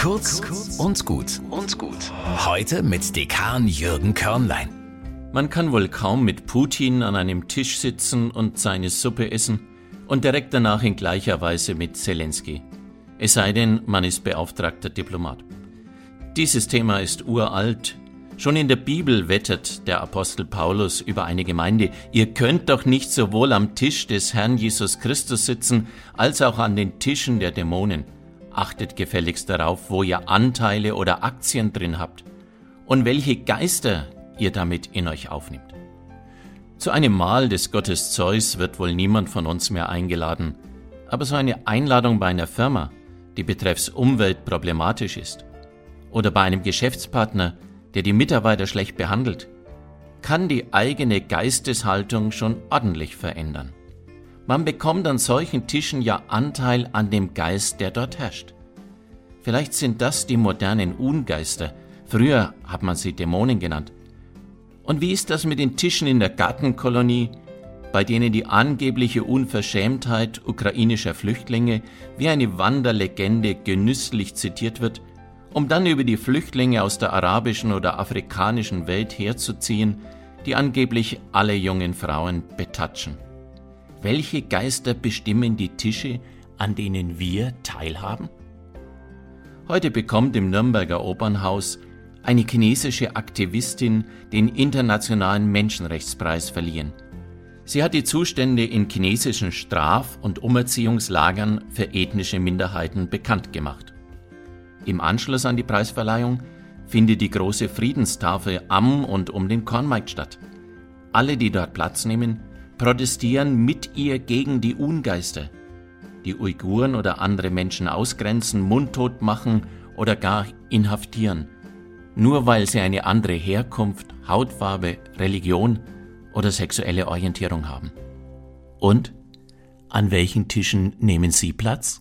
Kurz und gut und gut. Heute mit Dekan Jürgen Körnlein. Man kann wohl kaum mit Putin an einem Tisch sitzen und seine Suppe essen und direkt danach in gleicher Weise mit Zelensky. Es sei denn, man ist beauftragter Diplomat. Dieses Thema ist uralt. Schon in der Bibel wettert der Apostel Paulus über eine Gemeinde, ihr könnt doch nicht sowohl am Tisch des Herrn Jesus Christus sitzen, als auch an den Tischen der Dämonen. Achtet gefälligst darauf, wo ihr Anteile oder Aktien drin habt und welche Geister ihr damit in euch aufnimmt. Zu einem Mahl des Gottes Zeus wird wohl niemand von uns mehr eingeladen, aber so eine Einladung bei einer Firma, die betreffs Umwelt problematisch ist, oder bei einem Geschäftspartner, der die Mitarbeiter schlecht behandelt, kann die eigene Geisteshaltung schon ordentlich verändern. Man bekommt an solchen Tischen ja Anteil an dem Geist, der dort herrscht. Vielleicht sind das die modernen Ungeister. Früher hat man sie Dämonen genannt. Und wie ist das mit den Tischen in der Gartenkolonie, bei denen die angebliche Unverschämtheit ukrainischer Flüchtlinge wie eine Wanderlegende genüsslich zitiert wird, um dann über die Flüchtlinge aus der arabischen oder afrikanischen Welt herzuziehen, die angeblich alle jungen Frauen betatschen? Welche Geister bestimmen die Tische, an denen wir teilhaben? Heute bekommt im Nürnberger Opernhaus eine chinesische Aktivistin den Internationalen Menschenrechtspreis verliehen. Sie hat die Zustände in chinesischen Straf- und Umerziehungslagern für ethnische Minderheiten bekannt gemacht. Im Anschluss an die Preisverleihung findet die große Friedenstafel am und um den Kornmarkt statt. Alle, die dort Platz nehmen, protestieren mit ihr gegen die Ungeister, die Uiguren oder andere Menschen ausgrenzen, mundtot machen oder gar inhaftieren, nur weil sie eine andere Herkunft, Hautfarbe, Religion oder sexuelle Orientierung haben. Und an welchen Tischen nehmen Sie Platz?